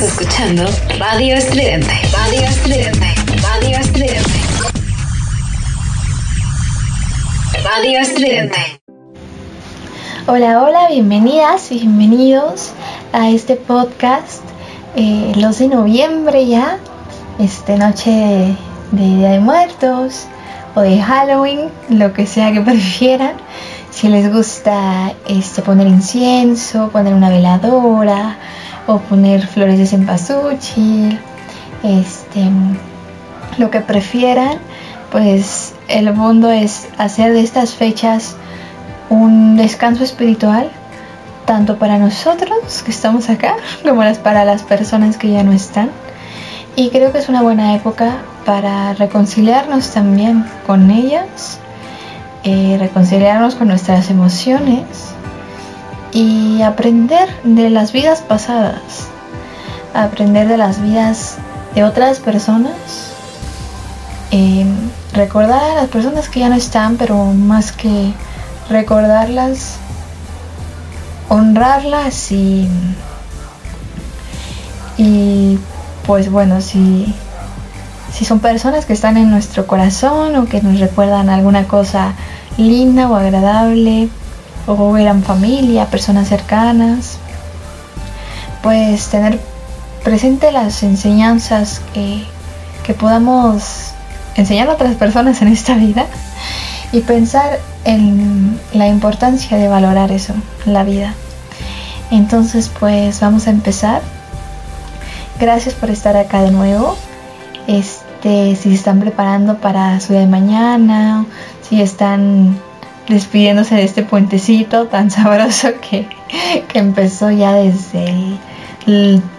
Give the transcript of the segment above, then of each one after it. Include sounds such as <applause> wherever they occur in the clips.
Escuchando Radio Estridente. Radio Estridente. Radio. Hola, hola, bienvenidas bienvenidos a este podcast. Eh, de noviembre ya, esta noche de, de Día de Muertos o de Halloween, lo que sea que <laughs> prefieran. Si les gusta este, poner incienso, poner una veladora o poner flores de cempasúchil, este, lo que prefieran, pues el mundo es hacer de estas fechas un descanso espiritual, tanto para nosotros que estamos acá, <laughs> como para las personas que ya no están. Y creo que es una buena época para reconciliarnos también con ellas, eh, reconciliarnos con nuestras emociones y aprender de las vidas pasadas, aprender de las vidas de otras personas, eh, recordar a las personas que ya no están, pero más que recordarlas, honrarlas y, y pues bueno, si, si son personas que están en nuestro corazón o que nos recuerdan alguna cosa linda o agradable, o eran familia, personas cercanas, pues tener presente las enseñanzas que, que podamos enseñar a otras personas en esta vida y pensar en la importancia de valorar eso, la vida. Entonces pues vamos a empezar Gracias por estar acá de nuevo. Este, si se están preparando para su día de mañana, si están despidiéndose de este puentecito tan <laughs> sabroso que, empezó ya desde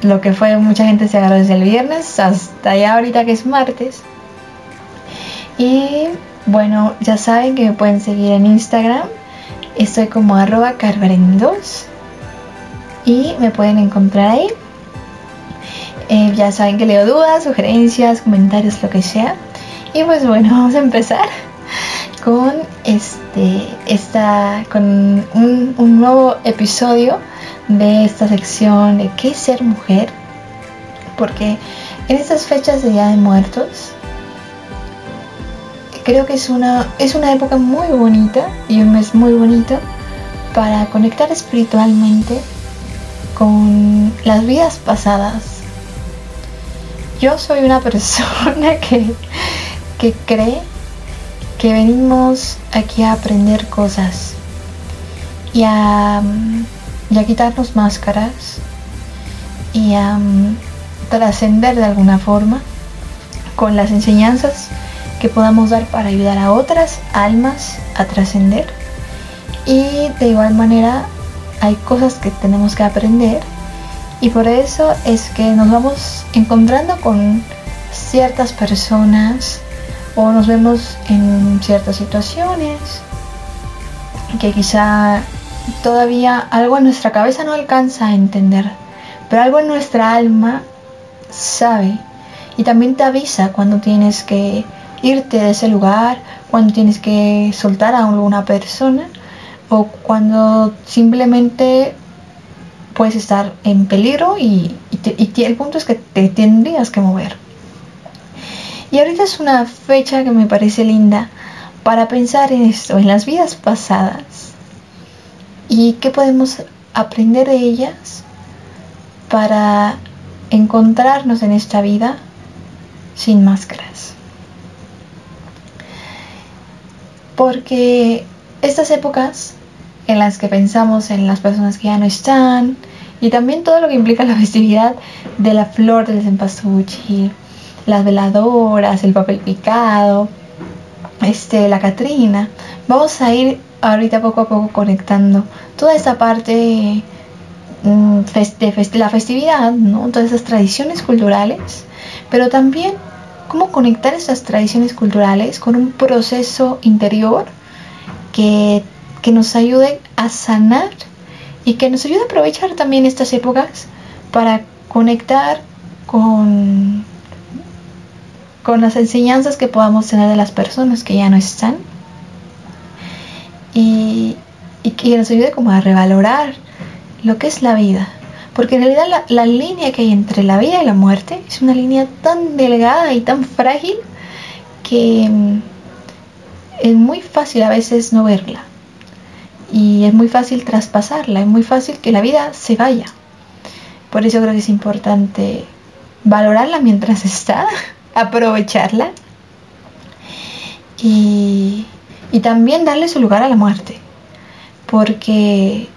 lo que fue mucha gente se agarró desde el viernes hasta ya ahorita que es martes. Y bueno, ya saben que me pueden seguir en Instagram. Estoy como arroba carbarendos y me pueden encontrar ahí. Eh, ya saben que leo dudas, sugerencias, comentarios, lo que sea. Y pues bueno, <laughs> vamos a empezar con este esta con un, un nuevo episodio de esta sección de qué ser mujer. Porque en estas fechas de Día de Muertos creo que es una, es una época muy bonita y un mes muy bonito para conectar espiritualmente con las vidas pasadas yo soy una <laughs> persona que, que cree que venimos aquí a aprender cosas y a, quitarnos máscaras y a trascender de alguna forma con las enseñanzas que podamos dar para ayudar a otras almas a trascender. Y de igual manera hay cosas que tenemos que aprender y por eso es que nos vamos encontrando con ciertas personas o nos vemos en ciertas situaciones que quizá todavía algo en nuestra cabeza no alcanza a entender, pero algo en nuestra alma sabe y también te avisa cuando tienes que irte de ese lugar, cuando tienes que soltar a alguna persona o cuando simplemente puedes estar en peligro y, el punto es que te tendrías que mover. Y ahorita es una fecha que me parece linda para pensar en esto, en las vidas pasadas y qué podemos aprender de ellas para encontrarnos en esta vida sin máscaras. Porque estas épocas en las que pensamos en las personas que ya no están y también todo lo que implica la festividad de la flor del cempasúchil, las veladoras, el papel picado, este, la Catrina. Vamos a ir ahorita poco a poco conectando toda esa parte mm, de la festividad, ¿no? todas esas tradiciones culturales, pero también cómo conectar esas tradiciones culturales con un proceso interior que que nos ayude a sanar y que nos ayude a aprovechar también estas épocas para conectar con, con las enseñanzas que podamos tener de las personas que ya no están y, y que nos ayude como a revalorar lo que es la vida. Porque en realidad la, línea que hay entre la vida y la muerte es una línea tan delgada y tan frágil que mm, es muy fácil a veces no verla. Y es muy fácil traspasarla, es muy fácil que la vida se vaya. Por eso creo que es importante valorarla mientras <laughs> está, aprovecharla y, y también darle su lugar a la muerte. Porque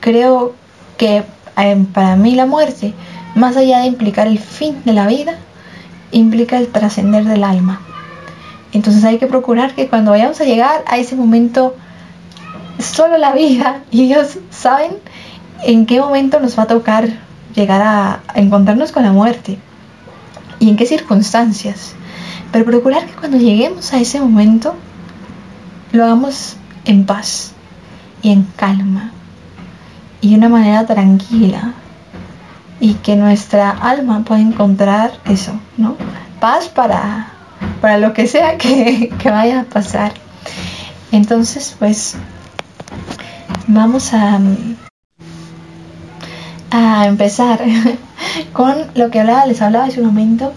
creo que eh, para mí la muerte, más allá de implicar el fin de la vida, implica el trascender del alma. Entonces hay que procurar que cuando vayamos a llegar a ese momento, solo la vida y Dios saben en qué momento nos va a tocar llegar a, encontrarnos con la muerte y en qué circunstancias. Pero procurar que cuando lleguemos a ese momento lo hagamos en paz y en calma y de una manera tranquila y que nuestra alma pueda encontrar eso, ¿no? Paz para, para lo que sea que, <laughs> que vaya a pasar. Entonces, pues vamos a, a empezar <laughs> con lo que hablaba, les hablaba hace un momento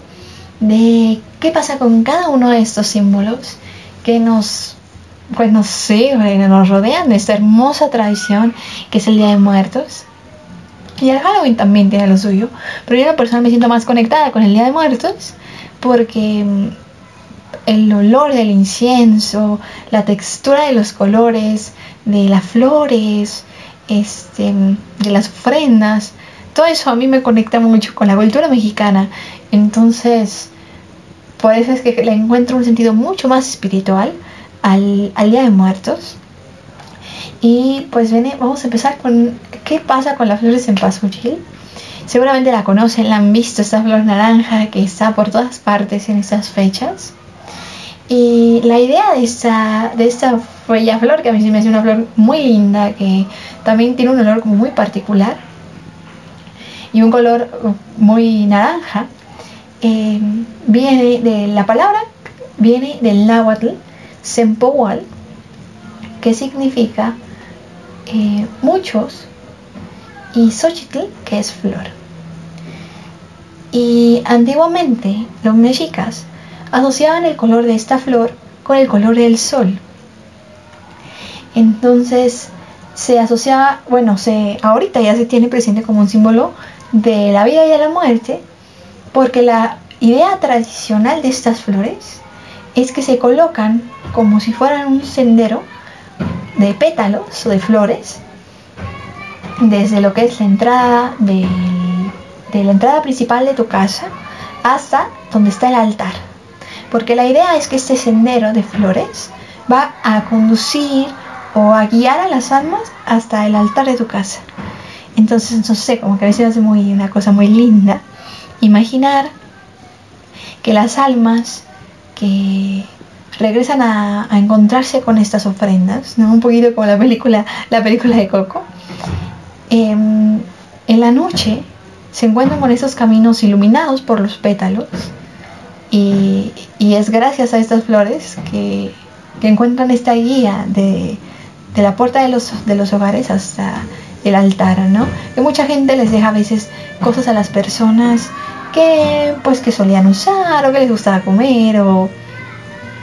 de qué pasa con cada uno de estos símbolos que nos pues no sé, nos rodean de esta hermosa tradición que es el Día de Muertos. Y el Halloween también tiene lo suyo, pero yo persona me siento más conectada con el Día de Muertos porque mm, el olor del incienso, la textura de los colores, de las flores, este, de las ofrendas, todo eso a mí me conecta mucho con la cultura mexicana. Entonces, por eso es que le encuentro un sentido mucho más espiritual al, Día de Muertos. Y pues viene, vamos a empezar con qué pasa con las flores en Pazúchil. Seguramente la conocen, la han visto, esta flor naranja que está por todas partes en estas fechas. Y la idea de esta, de esta bella flor, que a mí sí me hace una flor muy linda, que también tiene un olor muy particular y un color muy naranja, eh, viene de la palabra, viene del náhuatl Sempowal, que significa eh, muchos, y Xochitl, que es flor. Y antiguamente los mexicas asociaban el color de esta flor con el color del sol. Entonces se asociaba, bueno, se, ahorita ya se tiene presente como un símbolo de la vida y de la muerte, porque la idea tradicional de estas flores es que se colocan como si fueran un sendero de pétalos o de flores desde lo que es la entrada de la entrada principal de tu casa hasta donde está el altar. Porque la idea es que este sendero de flores va a conducir o a guiar a las almas hasta el altar de tu casa. Entonces, no sé, como que a veces hace muy, una cosa muy linda. Imaginar que las almas que regresan a, encontrarse con estas ofrendas, un poquito como la película, la película de Coco. Em, en la noche se encuentran con esos caminos iluminados por los pétalos y, es gracias a estas flores que, encuentran esta guía de, la puerta de los hogares hasta el altar, ¿no? Que mucha gente les deja a veces cosas a las personas que pues que solían usar o que les gustaba comer o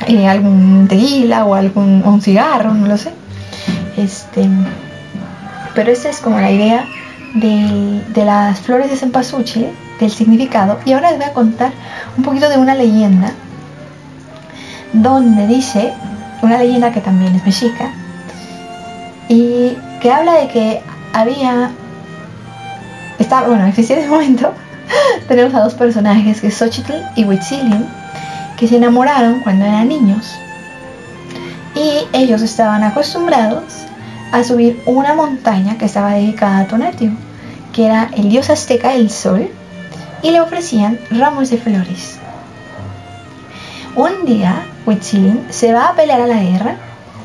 eh, algún tequila o algún un cigarro, no lo sé. Este, pero esa es como la idea de, las flores de cempasúchil, del significado. Y ahora les voy a contar un poquito de una leyenda donde dice, una leyenda que también es mexica, y que habla de que había, estaba, bueno, <laughs> existía en ese momento <laughs> tenemos a dos personajes, que es Xochitl y Huitzilin, que se enamoraron cuando eran niños. Y ellos estaban acostumbrados a subir una montaña que estaba dedicada a Tonatio, que era el dios azteca del sol, y le ofrecían ramos de flores. Un día, Huitzilin se va a pelear a la guerra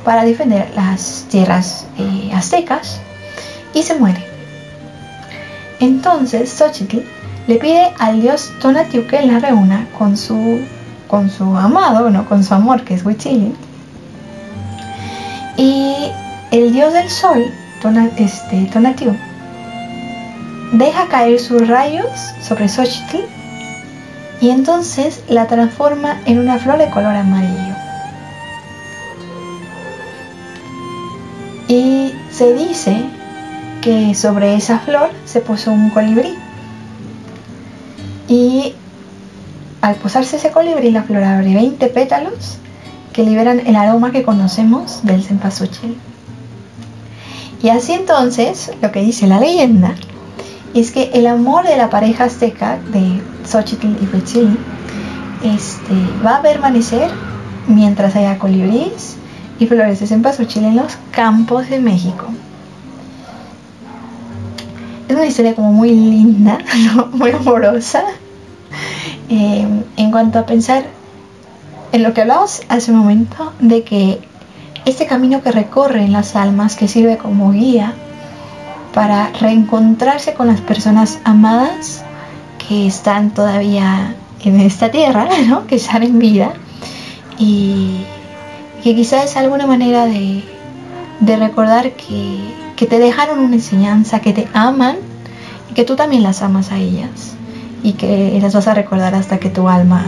para defender las tierras eh, aztecas y se muere. Entonces Xochitl le pide al dios Tonatiuh que la reúna con su, con su amado, no, con su amor que es Huitzilin. Y el dios del sol, este, Tonatiuh, deja caer sus rayos sobre Xochitl y entonces la transforma en una flor de color amarillo. Y se dice que sobre esa flor se posó un colibrí. Y al posarse ese colibrí, la flor abre 20 pétalos que liberan el aroma que conocemos del cempasúchil. Y así entonces, lo que dice la leyenda es que el amor de la pareja azteca de Xochitl y Huitzil este, va a permanecer mientras haya colibríes y flores de cempasúchil en los campos de México. Es una historia como muy linda, <laughs> muy amorosa. Eh, en cuanto a pensar en lo que hablamos hace un momento, de que este camino que recorren las almas, que sirve como guía para reencontrarse con las personas amadas que están todavía en esta tierra, <laughs> ¿no? que están en vida, y que quizás es alguna manera de, de recordar que, que te dejaron una enseñanza, que te aman y que tú también las amas a ellas y que las vas a recordar hasta que tu alma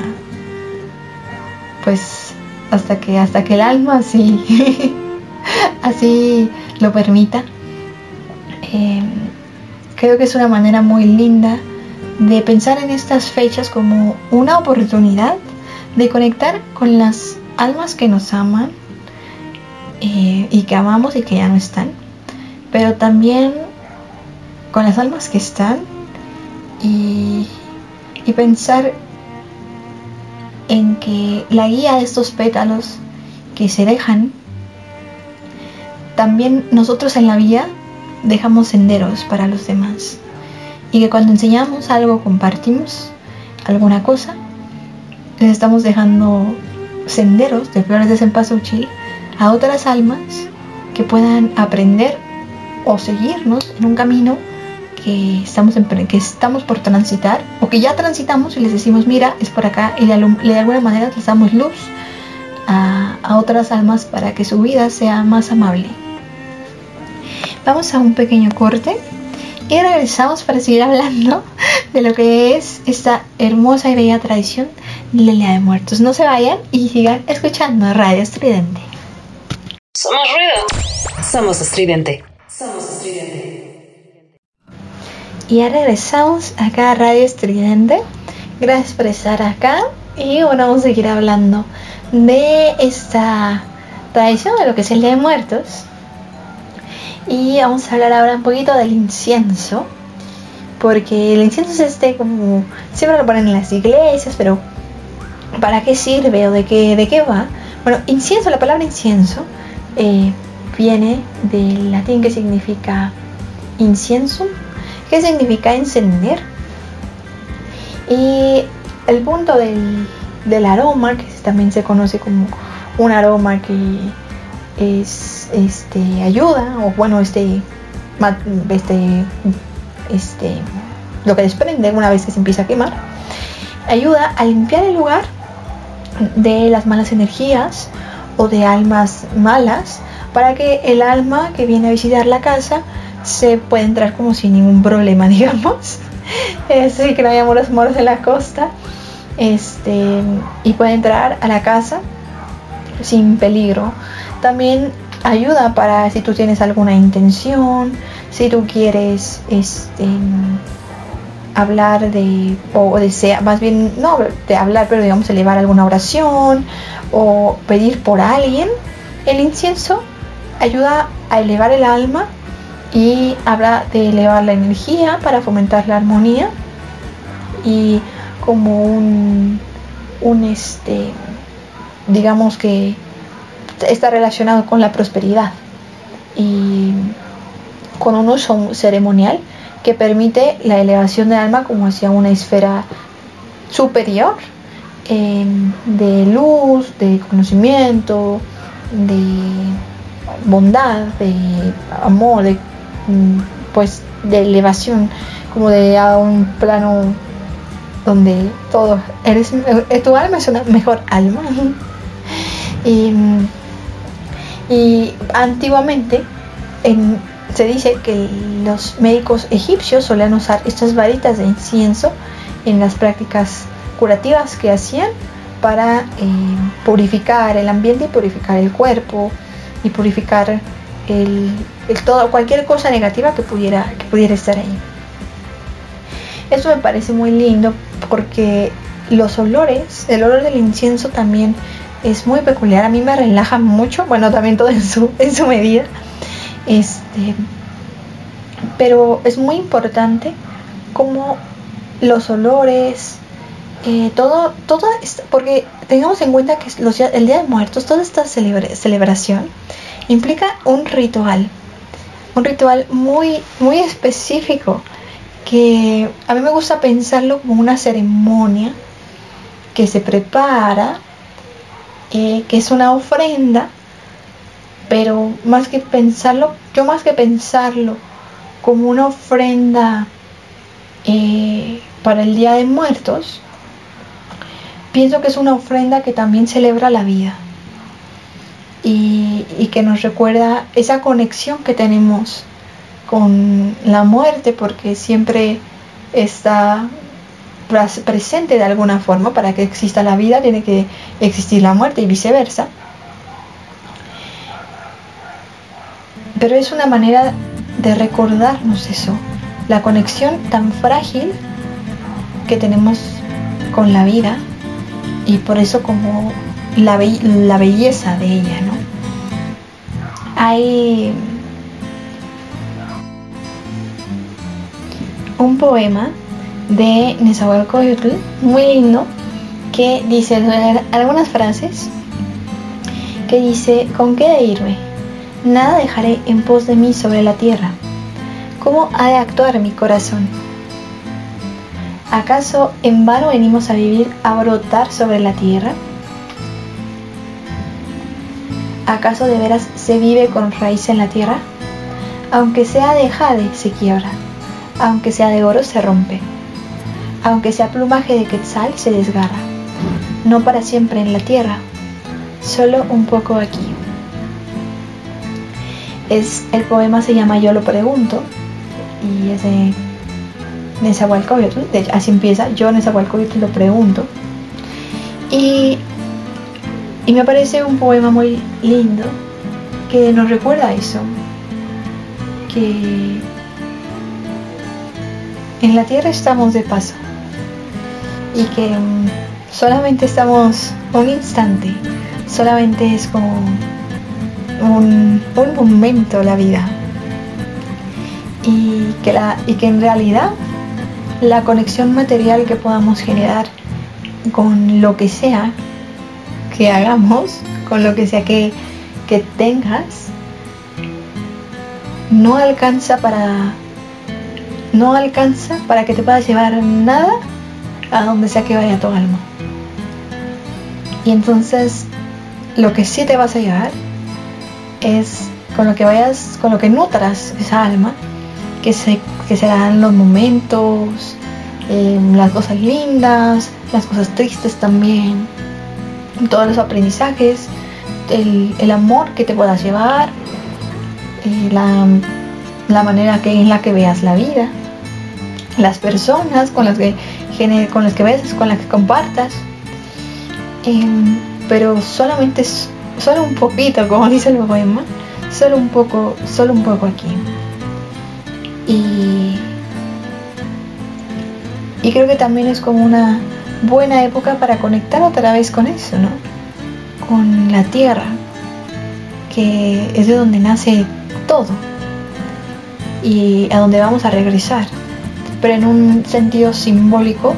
pues hasta que hasta que el alma así <laughs> así lo permita. Em, creo que es una manera muy linda de pensar en estas fechas como una oportunidad de conectar con las almas que nos aman eh, y que amamos y que ya no están pero también con las almas que están y, pensar en que la guía de estos pétalos que se dejan, también nosotros en la vida dejamos senderos para los demás. Y que cuando enseñamos algo, compartimos alguna cosa, les estamos dejando senderos de flores de cempasúchil a otras almas que puedan aprender o seguirnos en un camino que estamos, que estamos por transitar o que ya transitamos y les decimos, mira, es por acá y de, alguna manera les damos luz a, a otras almas para que su vida sea más amable. Vamos a un pequeño corte y regresamos para seguir hablando <laughs> de lo que es esta hermosa y bella tradición de la Día de Muertos. No se vayan y sigan escuchando Radio Estridente. Somos ruido. Somos estridente. Somos estridente. Y ya regresamos acá a Radio Estridente. Gracias por estar acá. Y bueno, vamos a seguir hablando de esta tradición de lo que es el Día de Muertos. Y vamos a hablar ahora un poquito del incienso. Porque el incienso es este como... Siempre lo ponen en las iglesias, pero ¿para qué sirve o de qué, de qué va? Bueno, incienso, la palabra incienso eh, viene del latín que significa incienso ¿Qué significa encender? Y el punto del, aroma, que también se conoce como un aroma que es este ayuda o bueno este este este lo que desprende una vez que se empieza a quemar ayuda a limpiar el lugar de las malas energías o de almas malas para que el alma que viene a visitar la casa se puede entrar como sin ningún problema, <laughs> digamos. Así que no hay moros moros en la costa. Este, y puede entrar a la casa sin peligro. También ayuda para si tú tienes alguna intención, si tú quieres este, hablar de, o desea, más bien, no de hablar, pero digamos elevar alguna oración o pedir por alguien, el incienso ayuda a elevar el alma y habla de elevar la energía para fomentar la armonía y como un, un este digamos que está relacionado con la prosperidad y con un uso ceremonial que permite la elevación del alma como hacia una esfera superior em, de luz, de conocimiento, de bondad, de amor, de Mm, pues de elevación, como de a un plano donde todo, eres, eh, tu alma es una mejor alma. <laughs> y, y antiguamente, en, se dice que los médicos egipcios solían usar estas varitas de incienso en las prácticas curativas que hacían para eh, purificar el ambiente y purificar el cuerpo y purificar el, todo, cualquier cosa negativa que pudiera, que pudiera estar ahí. Eso me parece muy lindo porque los olores, el olor del incienso también es muy peculiar, a mí me relaja mucho, bueno, también todo en su, en su medida. Este, pero es muy importante como los olores, todo, todo, porque tengamos en cuenta que el Día de Muertos, toda esta celebración implica un ritual, un ritual muy, muy específico que a mí me gusta pensarlo como una ceremonia que se prepara, eh, que es una ofrenda, pero más que pensarlo, yo más que pensarlo como una ofrenda eh, para el Día de Muertos, pienso que es una ofrenda que también celebra la vida y, que nos recuerda esa conexión que tenemos con la muerte porque siempre está presente de alguna forma. Para que exista la vida tiene que existir la muerte y viceversa. Pero es una manera de recordarnos eso la conexión tan frágil que tenemos con la vida y por eso como la, la belleza de ella no hay un poema de Nezahualcóyotl muy lindo que dice algunas frases que dice con qué de irme nada dejaré en pos de mí sobre la tierra. Cómo ha de actuar mi corazón acaso en vano venimos a vivir a brotar sobre la tierra acaso de veras se vive con raíz en la tierra aunque sea de jade se quiebra aunque sea de oro se rompe, aunque sea plumaje de quetzal se desgarra, no para siempre en la tierra, solo un poco aquí. Es, el poema se llama Yo lo pregunto y es de Nezahualcóyotl, así empieza, yo Nezahualcóyotl lo pregunto. Y, y me parece un poema muy lindo que nos recuerda eso, que en la tierra estamos de paso y que mm, solamente estamos un instante, solamente es como un, momento la vida y que, la, y que en realidad la conexión material que podamos generar con lo que sea que hagamos, con lo que sea que, que tengas, no alcanza para no alcanza para que te puedas llevar nada a donde sea que vaya tu alma. Y entonces lo que sí te vas a llevar es con lo que vayas, con lo que nutras esa alma, que, se, que serán los momentos, em, las cosas lindas, las cosas tristes también, todos los aprendizajes, el, amor que te puedas llevar, eh, la la manera que, en la que veas la vida, las personas con las que, con las que ves, con las que compartas. Em, pero solamente solo un poquito, como <laughs> dice el poema, solo un poco, solo un poco aquí. Y, y creo que también es como una buena época para conectar otra vez con eso, ¿no? Con la tierra, que es de donde nace todo y a donde vamos a regresar, pero en un sentido simbólico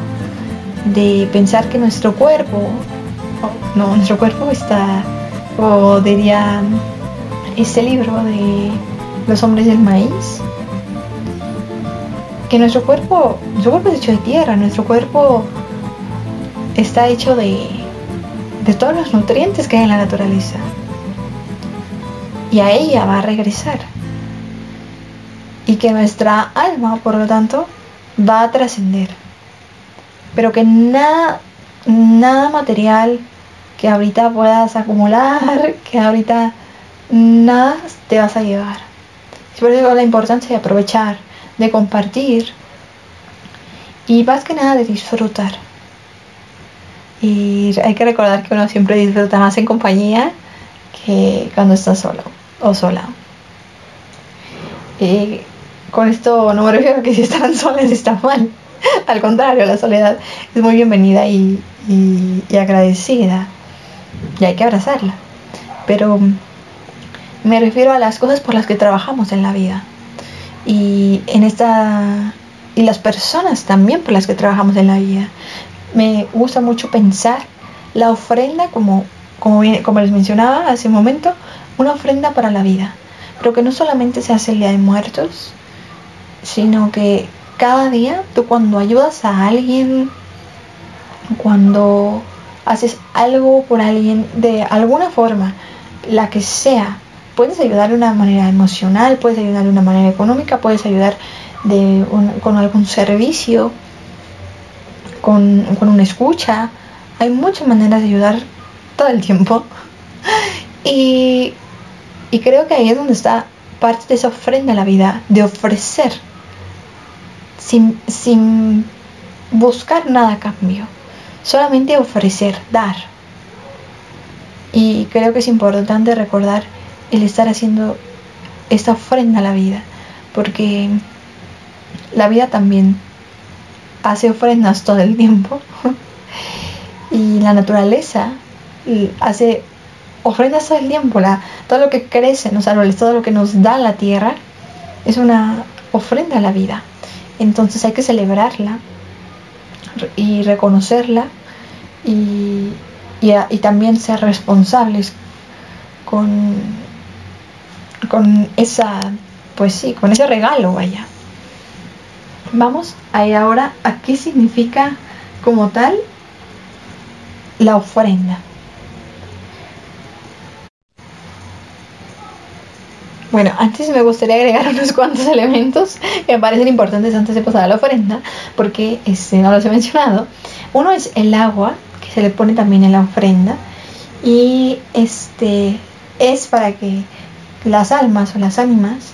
de pensar que nuestro cuerpo, no, nuestro cuerpo está, o diría este libro de los hombres del maíz, que nuestro cuerpo, nuestro cuerpo es hecho de tierra, nuestro cuerpo está hecho de, de todos los nutrientes que hay en la naturaleza. Y a ella va a regresar y que nuestra alma, por lo tanto, va a trascender. Pero que nada, nada material que ahorita puedas acumular, <laughs> que ahorita nada te vas a llevar. Por eso la importancia de aprovechar, de compartir y más que nada de disfrutar. Y hay que recordar que uno siempre disfruta más en compañía que cuando está solo o sola. Y con esto no me refiero a que si están <laughs> solas está mal. Al contrario, la soledad es muy bienvenida y, y agradecida. Y hay que abrazarla. Pero me refiero a las cosas por las que trabajamos en la vida. Y en esta y las personas también por las que trabajamos en la vida. Me gusta mucho pensar la ofrenda como como, como les mencionaba hace un momento, una ofrenda para la vida. Pero que no solamente se hace el día de muertos, sino que cada día tú cuando ayudas a alguien, cuando haces algo por alguien de alguna forma, la que sea, puedes ayudar de una manera emocional, puedes ayudar de una manera económica, puedes ayudar de con algún servicio, con, con una escucha. Hay muchas maneras de ayudar todo el tiempo. Y, y creo que ahí es donde está parte de esa ofrenda a la vida, de ofrecer sin, sin buscar nada a cambio, solamente ofrecer, dar. Y creo que es importante recordar el estar haciendo esta ofrenda a la vida, porque la vida también hace ofrendas todo el tiempo <laughs> y la naturaleza hace ofrendas todo el tiempo, la, todo lo que crece en los árboles, todo lo que nos da la tierra, es una ofrenda a la vida. Entonces hay que celebrarla y reconocerla y, y, también ser responsables con, con esa, pues sí, con ese regalo, vaya. Vamos a ir ahora a qué significa como tal la ofrenda. Bueno, antes me gustaría agregar <laughs> unos cuantos elementos que me parecen importantes antes de pasar a la ofrenda, porque este, no los he mencionado. Uno es el agua, que se le pone también en la ofrenda, y este es para que las almas o las ánimas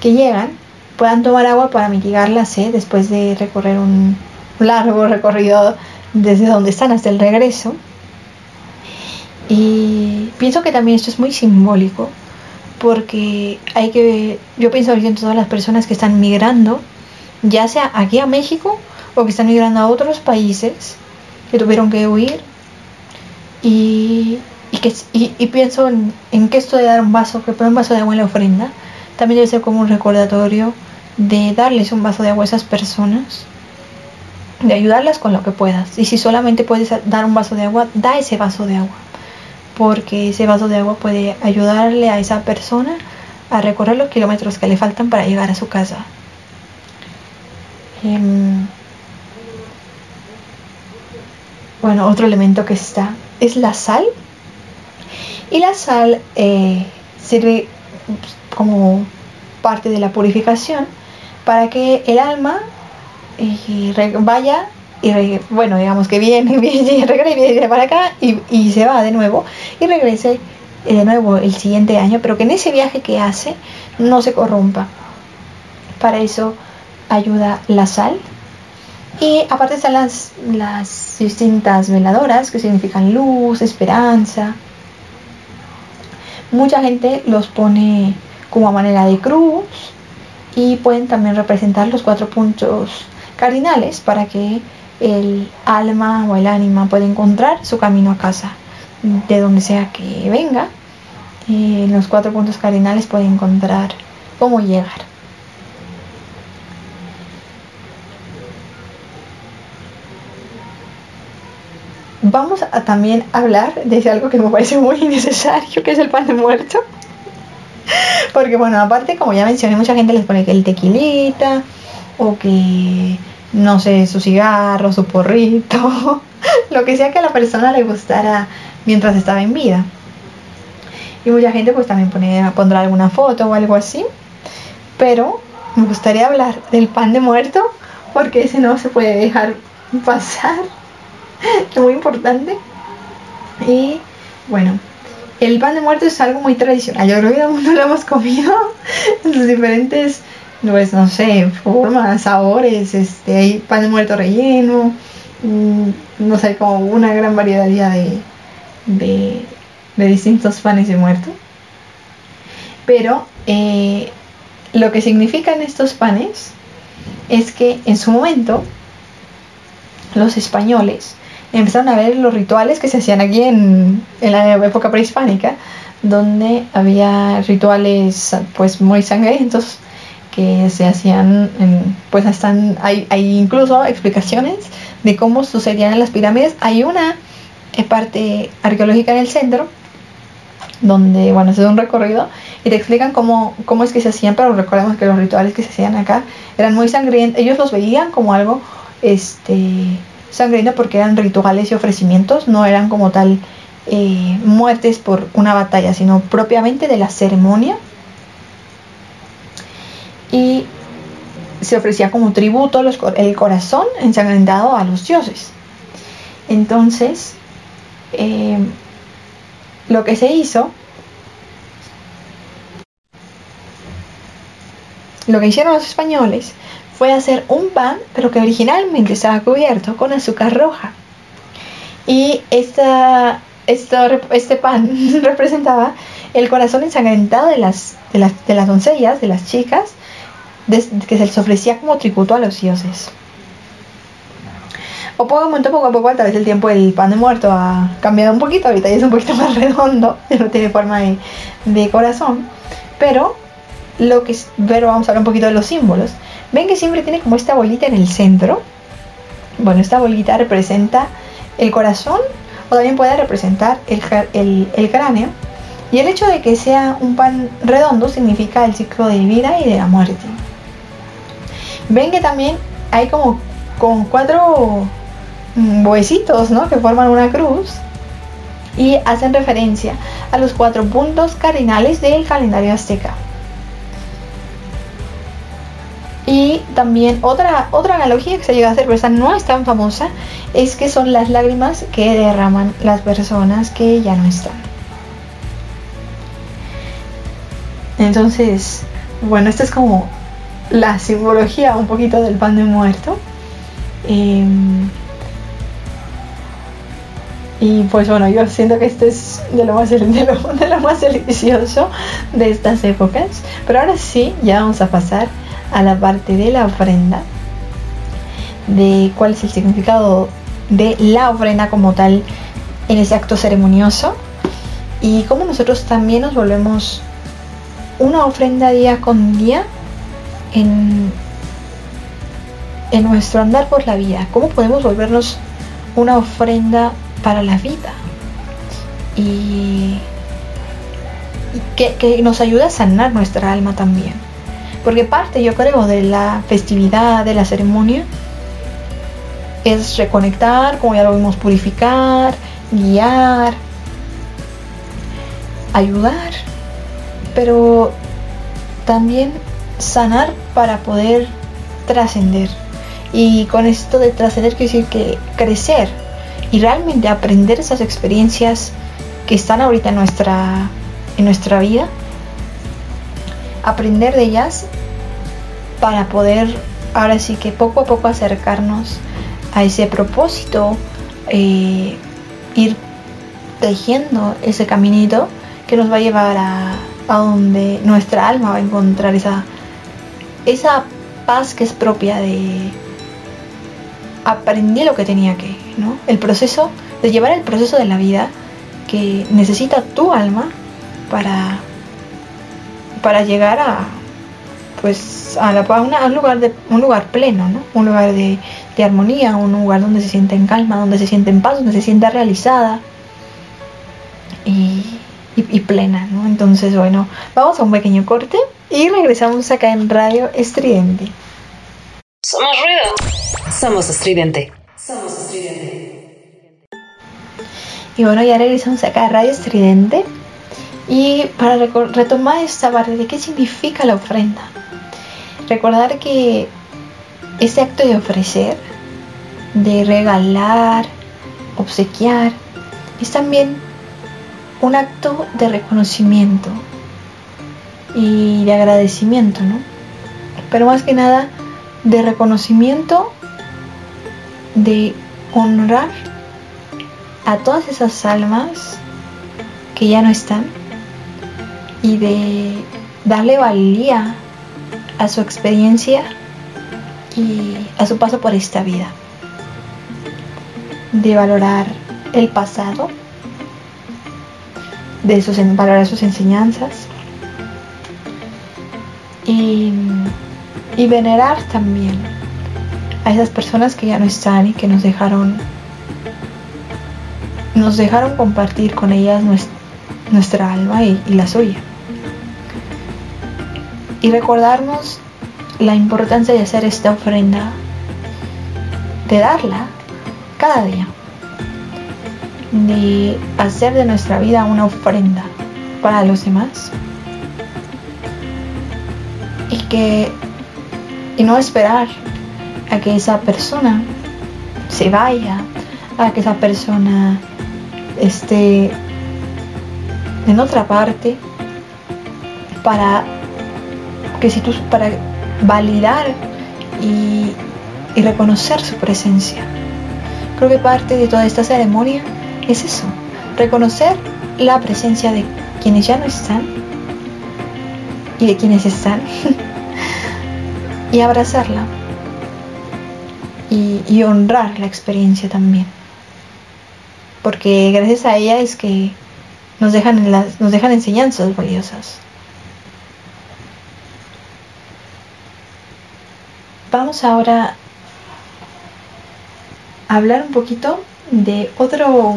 que llegan puedan tomar agua para mitigar la sed después de recorrer un largo recorrido desde donde están hasta el regreso. Y pienso que también esto es muy simbólico porque hay que, yo pienso en todas las personas que están migrando, ya sea aquí a México o que están migrando a otros países que tuvieron que huir y, que, y, pienso en, que esto de dar un vaso, que un vaso de agua en la ofrenda, también debe ser como un recordatorio de darles un vaso de agua a esas personas, de ayudarlas con lo que puedas. Y si solamente puedes dar un vaso de agua, da ese vaso de agua porque ese vaso de agua puede ayudarle a esa persona a recorrer los kilómetros que le faltan para llegar a su casa. Em, bueno, otro elemento que está es la sal. Y la sal eh, sirve como parte de la purificación para que el alma eh, vaya y bueno, digamos que viene, <laughs> viene, regresa, viene para acá y, y, se va de nuevo y regrese eh, de nuevo el siguiente año, pero que en ese viaje que hace no se corrompa. Para eso ayuda la sal. Y aparte están las, las distintas veladoras que significan luz, esperanza. Mucha gente los pone como a manera de cruz y pueden también representar los cuatro puntos cardinales para que el alma o el ánima puede encontrar su camino a casa, de donde sea que venga. en los cuatro puntos cardinales puede encontrar cómo llegar. Vamos a también hablar de algo que me parece muy necesario, que es el pan de muerto. Porque bueno, aparte, como ya mencioné, mucha gente les pone que el tequilita o que no sé, su cigarro, su porrito, <laughs> lo que sea que a la persona le gustara mientras estaba en vida. Y mucha gente pues también pondrá alguna foto o algo así. Pero me gustaría hablar del pan de muerto porque ese no se puede dejar pasar. <laughs> muy importante. Y bueno, el pan de muerto es algo muy tradicional. Yo creo que todo el mundo lo hemos comido <laughs> en sus diferentes, pues no sé, formas, sabores. Este, hay pan de muerto relleno, mm, no sé, como una gran variedad de, de, de distintos panes de muerto. Pero eh, lo que significan estos panes es que en su momento los españoles empezaron a ver los rituales que se hacían aquí en, la época prehispánica, donde había rituales pues muy sangrientos que se hacían, pues están, hay, hay incluso explicaciones de cómo sucedían en las pirámides. Hay una eh, parte arqueológica en el centro, donde, bueno, se da un recorrido y te explican cómo, cómo es que se hacían, pero recordemos que los rituales que se hacían acá eran muy sangrientos, ellos los veían como algo, este, sangriento porque eran rituales y ofrecimientos, no eran como tal eh, muertes por una batalla, sino propiamente de la ceremonia. Y se ofrecía como tributo el corazón ensangrentado a los dioses. Entonces, eh, lo que se hizo, lo que hicieron los españoles fue hacer un pan, pero que originalmente estaba cubierto con azúcar roja. Y este pan <laughs> representaba el corazón ensangrentado de las, doncellas, de las chicas, que se les ofrecía como tributo a los dioses. O poco a poco, a poco, a través del tiempo, el pan de muerto ha cambiado un poquito. Ahorita ya es un poquito <laughs> más redondo, no tiene forma de, de corazón. Pero, lo que, pero vamos a hablar un poquito de los símbolos. Ven que siempre tiene como esta bolita en el centro. Bueno, esta bolita representa el corazón o también puede representar el, cráneo. Y el hecho de que sea un pan redondo significa el ciclo de vida y de la muerte. Ven que también hay como con cuatro mm, huesitos ¿no? que forman una cruz y hacen referencia a los cuatro puntos cardinales del calendario azteca. Y también otra, otra analogía que se llega a hacer, pero esta no es tan famosa, es que son las lágrimas que derraman las personas que ya no están. Entonces, bueno, esta es como la simbología un poquito del pan de muerto. Em, y pues bueno, yo siento que este es de lo, más, <laughs> de, lo, de lo más delicioso de estas épocas. Pero ahora sí, ya vamos a pasar a la parte de la ofrenda, de cuál es el significado de la ofrenda como tal en ese acto ceremonioso y cómo nosotros también nos volvemos una ofrenda día con día en, en nuestro andar por la vida, cómo podemos volvernos una ofrenda para la vida y, que, que nos ayuda a sanar nuestra alma también. Porque parte, yo creo, de la festividad, de la ceremonia, es reconectar, como ya lo vimos, purificar, guiar, ayudar, pero también sanar para poder trascender. Y con esto de trascender quiero decir que crecer y realmente aprender esas experiencias que están ahorita en nuestra, en nuestra vida aprender de ellas para poder ahora sí que poco a poco acercarnos a ese propósito, eh, ir tejiendo ese caminito que nos va a llevar a, donde nuestra alma va a encontrar esa, esa paz que es propia de aprender lo que tenía que, ¿no? El proceso, de llevar el proceso de la vida que necesita tu alma para para llegar a pues a, la, un lugar de un lugar pleno ¿no? un lugar de, armonía un lugar donde se siente en calma donde se siente en paz donde se sienta realizada y, y, plena ¿no? entonces bueno vamos a un pequeño corte y regresamos acá en radio estridente. Somos ruido. Somos estridente. Somos estridente. Y bueno ya regresamos acá a radio estridente y para retomar esta parte de qué significa la ofrenda, recordar que ese acto de ofrecer, de regalar, obsequiar, es también un acto de reconocimiento y de agradecimiento, ¿no? Pero más que nada de reconocimiento, de honrar a todas esas almas que ya no están y de darle valía a su experiencia y a su paso por esta vida. De valorar el pasado, de valorar sus enseñanzas y, y venerar también a esas personas que ya no están y que nos dejaron nos dejaron compartir con ellas nuestra, alma y la suya y recordarnos la importancia de hacer esta ofrenda, de darla cada día, de hacer de nuestra vida una ofrenda para los demás y que y no esperar a que esa persona se vaya, a que esa persona esté en otra parte para que si tú para validar y, y reconocer su presencia. Creo que parte de toda esta ceremonia es eso, reconocer la presencia de quienes ya no están y de quienes están <laughs> y abrazarla y, y, honrar la experiencia también porque gracias a ella es que nos dejan, las, nos dejan enseñanzas valiosas Vamos ahora a hablar un poquito de otro.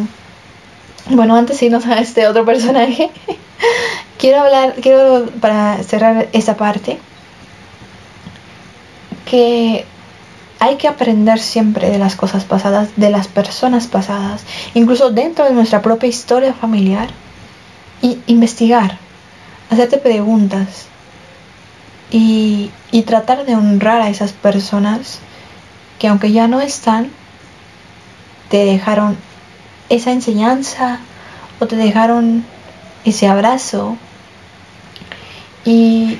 Bueno, antes de irnos a este otro personaje, <laughs> quiero hablar, quiero para cerrar esta parte, que hay que aprender siempre de las cosas pasadas, de las personas pasadas, incluso dentro de nuestra propia historia familiar, y investigar, hacerte preguntas, y, tratar de honrar a esas personas que aunque ya no están, te dejaron esa enseñanza o te dejaron ese abrazo y,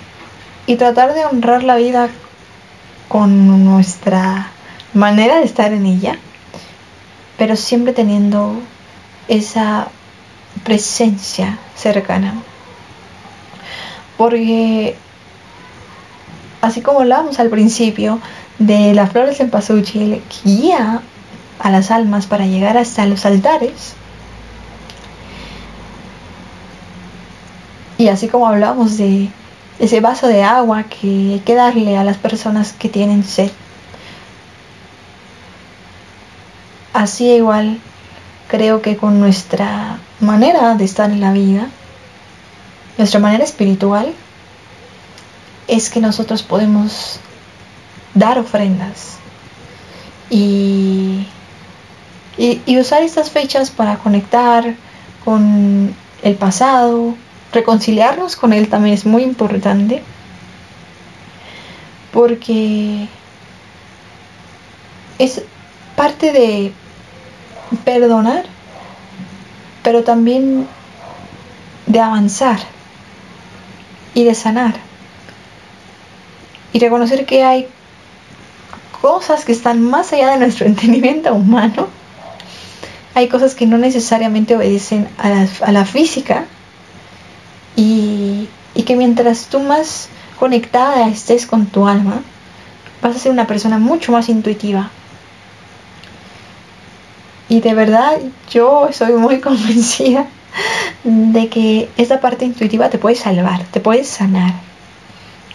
tratar de honrar la vida con nuestra manera de estar en ella, pero siempre teniendo esa presencia cercana. Porque así como hablábamos al principio de las flores en pasuchil guía a las almas para llegar hasta los altares. Y así como hablamos de ese vaso de agua que hay que darle a las personas que tienen sed. Así igual creo que con nuestra manera de estar en la vida, nuestra manera espiritual, es que nosotros podemos dar ofrendas y, y, usar estas fechas para conectar con el pasado, reconciliarnos con él también es muy importante porque es parte de perdonar, pero también de avanzar y de sanar y reconocer que hay cosas que están más allá de nuestro <laughs> entendimiento humano. Hay cosas que no necesariamente obedecen a la, física y, que mientras tú más conectada estés con tu alma, vas a ser una persona mucho más intuitiva. Y de verdad yo soy muy <laughs> convencida de que esa parte intuitiva te puede salvar, te puede sanar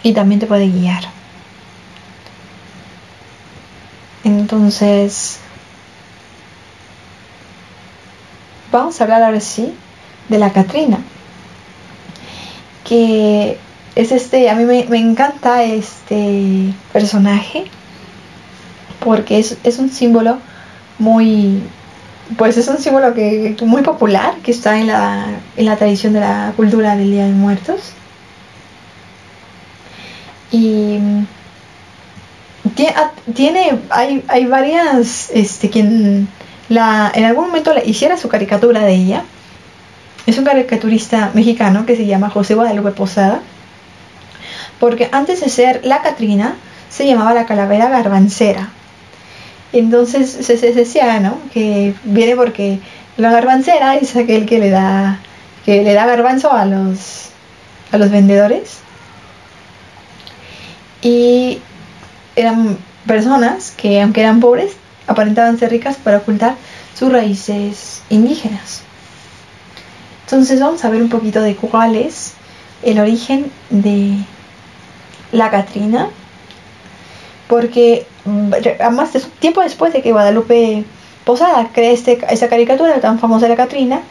y también te puede guiar. Entonces, vamos a hablar ahora sí de la Catrina, que es este, a mí me, encanta este personaje porque es, es, un símbolo muy, pues es un símbolo que, muy popular que está en la, en la tradición de la cultura del Día de Muertos y ah, tiene, hay, hay varias, este, quien la, en algún momento hiciera su caricatura de ella, es un caricaturista mexicano que se llama José Guadalupe Posada, porque antes de ser la Catrina se llamaba la calavera garbancera. Entonces se, se decía, ¿no? Que viene porque la garbancera es aquel que le da que le da garbanzo a los a los vendedores y eran personas que aunque eran pobres aparentaban ser ricas para ocultar sus raíces indígenas. Entonces vamos a ver un poquito de cuál es el origen de la Catrina, porque mm, además tiempo después de que Guadalupe Posada crea este, esa caricatura tan famosa de la Catrina,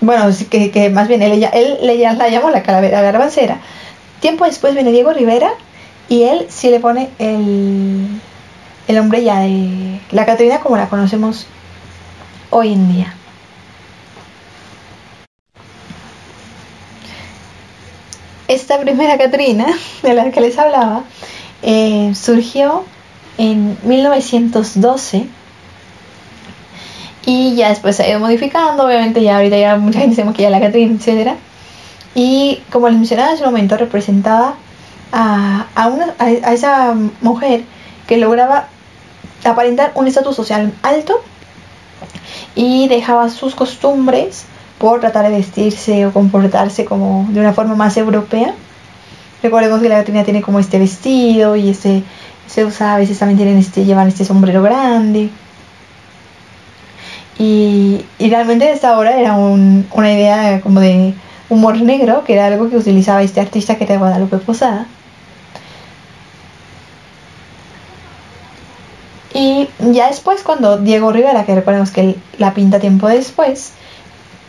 bueno, que, que más bien él, él, la llamó la calavera garbancera. Tiempo después viene Diego Rivera y él sí le pone el, el nombre ya de la Catrina como la conocemos hoy en día. Esta primera Catrina, de la que les hablaba, eh, surgió en 1912 y ya después se ha ido modificando, obviamente ya ahorita ya mucha gente se maquilla la Catrina, etc. Y como les mencionaba en ese momento, representaba a, a, una, a, esa mujer que lograba aparentar un estatus social alto y dejaba sus costumbres por tratar de vestirse o comportarse como de una forma más europea. Recordemos que la Catrina tiene como este vestido y este se usa a veces también tienen este llevan este sombrero grande. Y, y realmente esta obra era un, una idea como de humor negro, que era algo que utilizaba este artista que era Guadalupe Posada. Y ya después, cuando Diego Rivera, que recordemos que él la pinta tiempo después,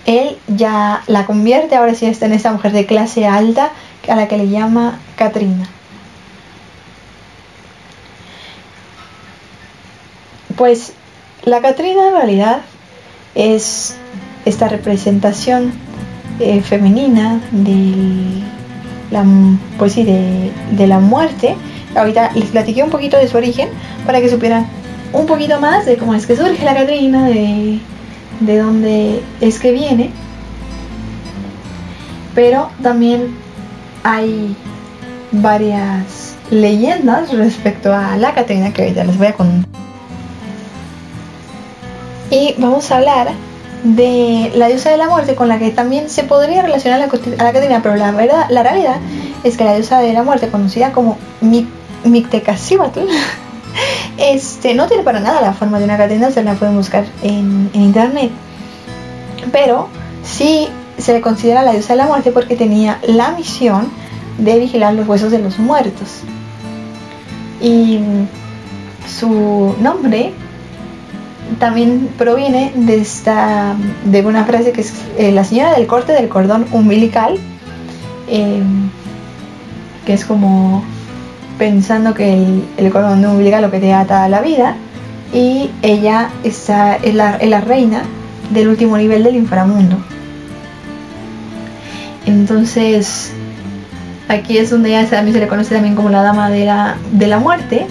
él ya la convierte, ahora sí está en esta mujer de clase alta, a la que le llama Katrina. Pues la Catrina en realidad es esta representación eh, femenina de la, pues sí, de, de la muerte. Ahorita les platiqué un poquito de su origen para que supieran un poquito más de cómo es que surge la Catrina, de, de dónde es que viene. Pero también hay varias leyendas respecto a la Catrina que ahorita les voy a contar. Y vamos a hablar de la diosa de la muerte con la que también se podría relacionar a la, a pero la verdad, la realidad es que la diosa de la muerte, conocida como Mictecacíbatl, este, no tiene para nada la forma de una Catrina, se la pueden buscar en, en internet. Pero sí se le considera la diosa de la muerte porque tenía la misión de vigilar los huesos de los muertos. Y su nombre también proviene de esta de una frase que es eh, la señora del corte del cordón umbilical eh, que es como pensando que el, el cordón umbilical lo que te ata a la vida. Y ella está, es, la, es la reina del último nivel del inframundo. Entonces aquí es donde ella también se le conoce también como la dama de la, de la muerte.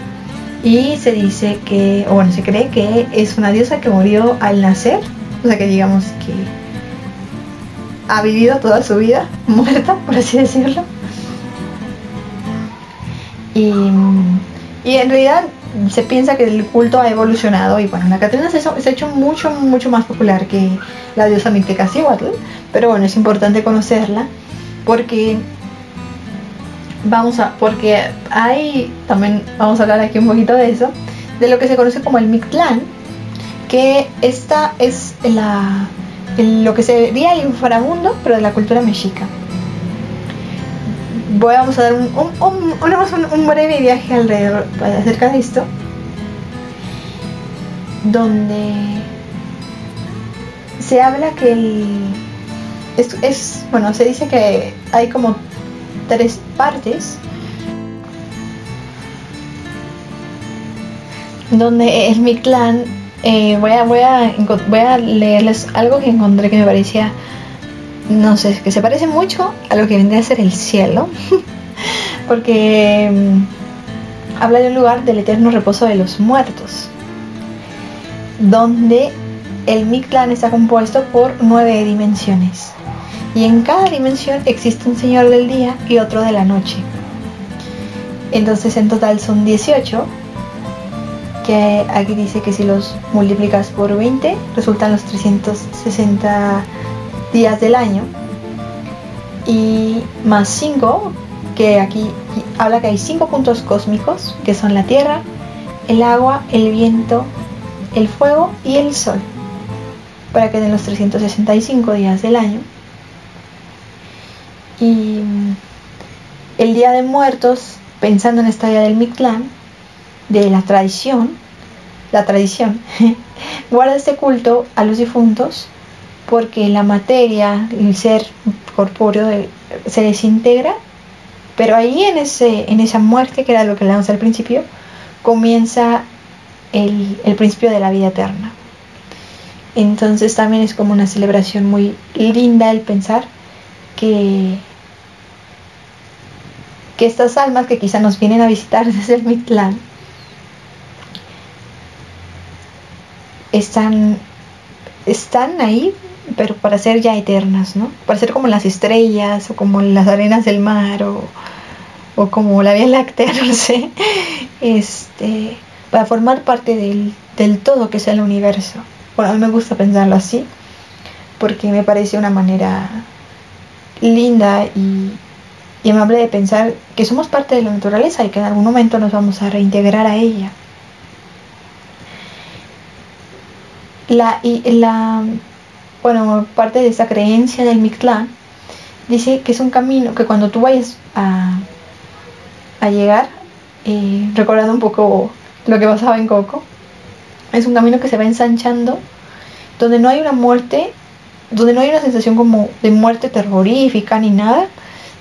Y se dice que, o bueno, se cree que es una diosa que murió al nacer, o sea que digamos que ha vivido toda su vida <laughs> muerta, por así decirlo. Y, y en realidad se piensa que el culto ha evolucionado y bueno, la Catrina se, ha hecho mucho, mucho más popular que la diosa Mictecacíhuatl, pero bueno, es importante conocerla porque vamos a, porque hay, también vamos a hablar aquí un poquito de eso, de lo que se conoce como el Mictlán, que esta es la, lo que sería el inframundo, pero de la cultura mexica. Voy, vamos a dar un, un, un, un breve viaje alrededor acerca de esto, donde se habla que el, es, es, bueno, se dice que hay como tres partes donde es mi clan eh, voy, a, voy, a, voy a leerles algo que encontré que me parecía no sé, que se parece mucho a lo que vendría a ser el cielo <laughs> porque mm, habla de un lugar del eterno reposo de los muertos donde el Mictlán está compuesto por nueve dimensiones. Y en cada dimensión existe un señor del día y otro de la noche. Entonces en total son 18, que aquí dice que si los multiplicas por 20 resultan los 360 días del año. Y más 5, que aquí habla que hay 5 puntos cósmicos, que son la Tierra, el agua, el viento, el fuego y el sol, para que den los 365 días del año. Y el Día de Muertos, pensando en esta idea del Mictlán, de la tradición, la tradición, <laughs> guarda este culto a los difuntos porque la materia, el ser corpóreo se desintegra, pero ahí en, ese, en esa muerte, que era lo que hablamos al principio, comienza el, el principio de la vida eterna. Entonces también es como una celebración muy linda el pensar que, que estas almas que quizá nos vienen a visitar <laughs> desde el Mictlán están, están ahí, pero para ser ya eternas, ¿no? Para ser como las estrellas o como las arenas del mar o, o como la Vía Láctea, <laughs> no sé. Este, para formar parte del, del todo que es el universo. Bueno, a mí me gusta pensarlo así, porque me parece una manera linda y, y amable de pensar que somos parte de la naturaleza y que en algún momento nos vamos a reintegrar a ella. La, y la, bueno, parte de esa creencia del Mictlán dice que es un camino que cuando tú vayas a, llegar, eh, recordando un poco lo que pasaba en Coco, es un camino que se va ensanchando, donde no hay una muerte, donde no hay una sensación como de muerte terrorífica ni nada,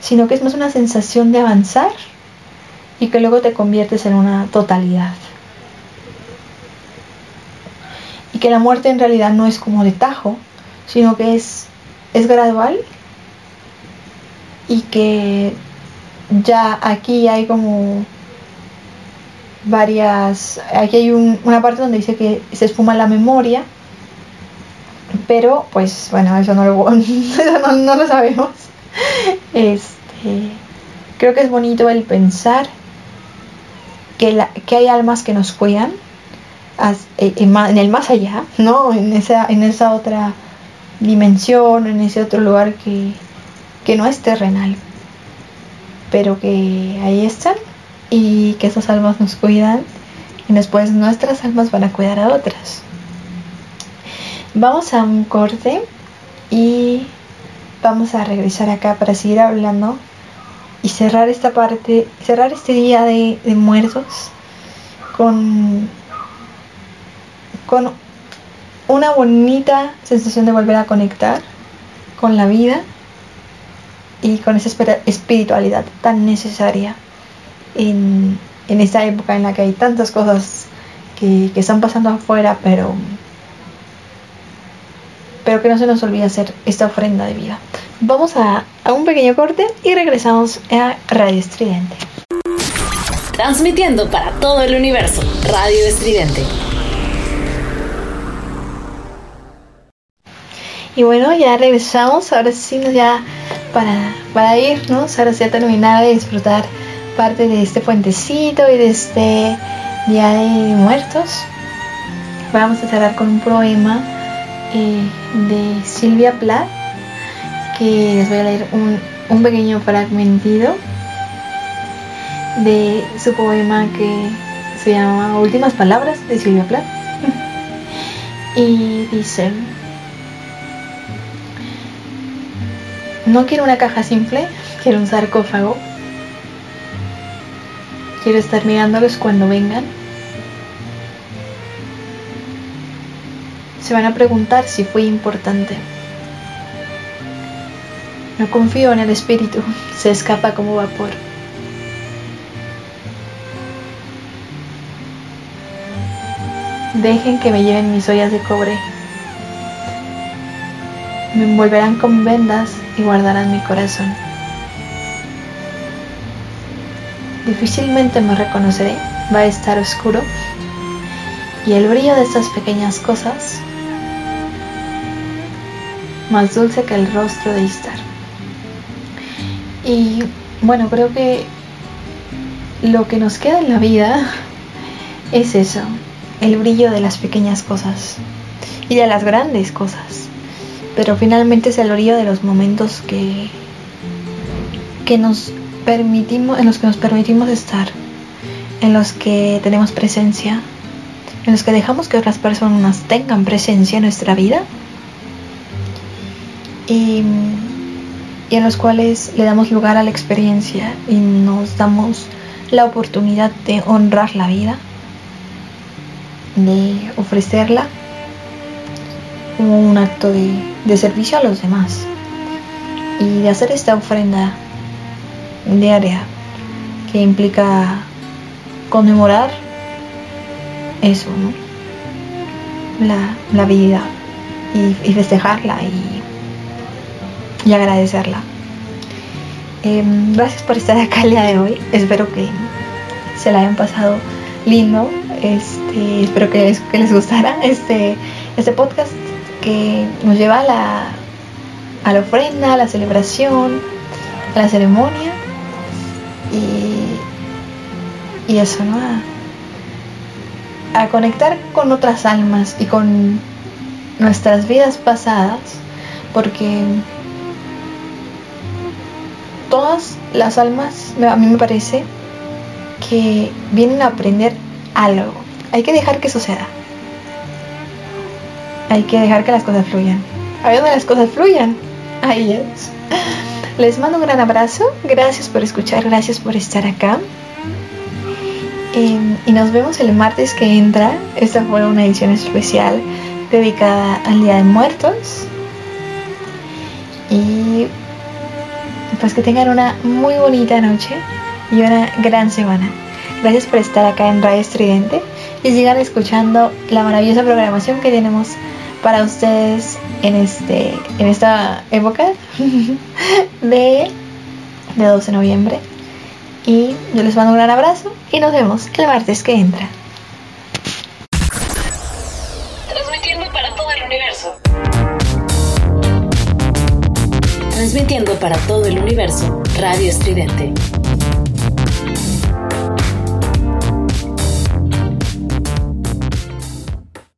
sino que es más una sensación de avanzar y que luego te conviertes en una totalidad. Y que la muerte en realidad no es como de tajo, sino que es, es gradual y que ya aquí hay como varias, aquí hay una parte donde dice que se espuma la memoria, pero pues bueno, eso no lo, <laughs> no, lo sabemos. Este, creo que es bonito el pensar que, la, que hay almas que nos cuidan eh, en el más allá, ¿no? En esa, en esa otra dimensión, en ese otro lugar que, que no es terrenal, pero que ahí están y que esas almas nos cuidan y después nuestras almas van a cuidar a otras. Vamos a un corte y vamos a regresar acá para seguir hablando y cerrar esta parte, cerrar este día de, de muertos con con una bonita sensación de volver a conectar con la vida y con esa espiritualidad tan necesaria en, en esta época en la que hay tantas cosas que, que, están pasando afuera, pero, pero que no se nos olvide hacer esta ofrenda de vida. Vamos a, a un pequeño corte y regresamos a Radio Estridente. Transmitiendo para todo el universo, Radio Estridente. Y bueno, ya regresamos, ahora sí ya para, para irnos, ahora sí a terminar de disfrutar parte de este puentecito y de este Día de Muertos. Vamos a cerrar con un poema eh, de Silvia Plath, que les voy a leer un, un pequeño fragmentito de su poema que se llama Últimas Palabras de Silvia Plath. <laughs> y dice... No quiero una caja simple, quiero un sarcófago. Quiero estar mirándolos cuando vengan. Se van a preguntar si fui importante. No confío en el espíritu, <laughs> se escapa como vapor. Dejen que me lleven mis ollas de cobre. Me envolverán con vendas y guardarán mi corazón. Difícilmente me reconoceré, va a estar oscuro y el brillo de estas pequeñas cosas más dulce que el rostro de Istar. Y bueno, creo que lo que nos queda en la vida es eso, el brillo de las pequeñas cosas y de las grandes cosas. Pero finalmente es el brillo de los momentos que, que nos permitimos, en los que nos permitimos estar, en los que tenemos presencia, en los que dejamos que otras personas tengan presencia en nuestra vida y, y en los cuales le damos lugar a la experiencia y nos damos la oportunidad de honrar la vida de ofrecerla como un acto de, servicio a los demás y de hacer esta ofrenda diaria que implica conmemorar eso. La, vida y, festejarla y, y agradecerla. Eh, gracias por estar acá el día de hoy. Espero que se la hayan pasado lindo. Este, espero que les, que les gustara este, este podcast que nos lleva a la, a la ofrenda, a la celebración, a la ceremonia y, y eso, ¿no? A, a conectar con otras almas y con nuestras vidas pasadas, porque todas las almas, a mí me parece, que vienen a aprender algo. Hay que dejar que suceda. Hay que dejar que las cosas fluyan. Ahí donde las cosas fluyan, ahí es. Les mando un gran abrazo. Gracias por escuchar, gracias por estar acá. Eh, y nos vemos el martes que entra. Esta fue una edición especial dedicada al Día de Muertos. Y pues que tengan una muy bonita noche y una gran semana. Gracias por estar acá en Radio Estridente y sigan escuchando la maravillosa programación que tenemos para ustedes en este en esta época <laughs> de, de 12 de noviembre. Y yo les mando un gran abrazo y nos vemos el martes que entra. Transmitiendo para todo el universo. Transmitiendo para todo el universo, Radio Estridente.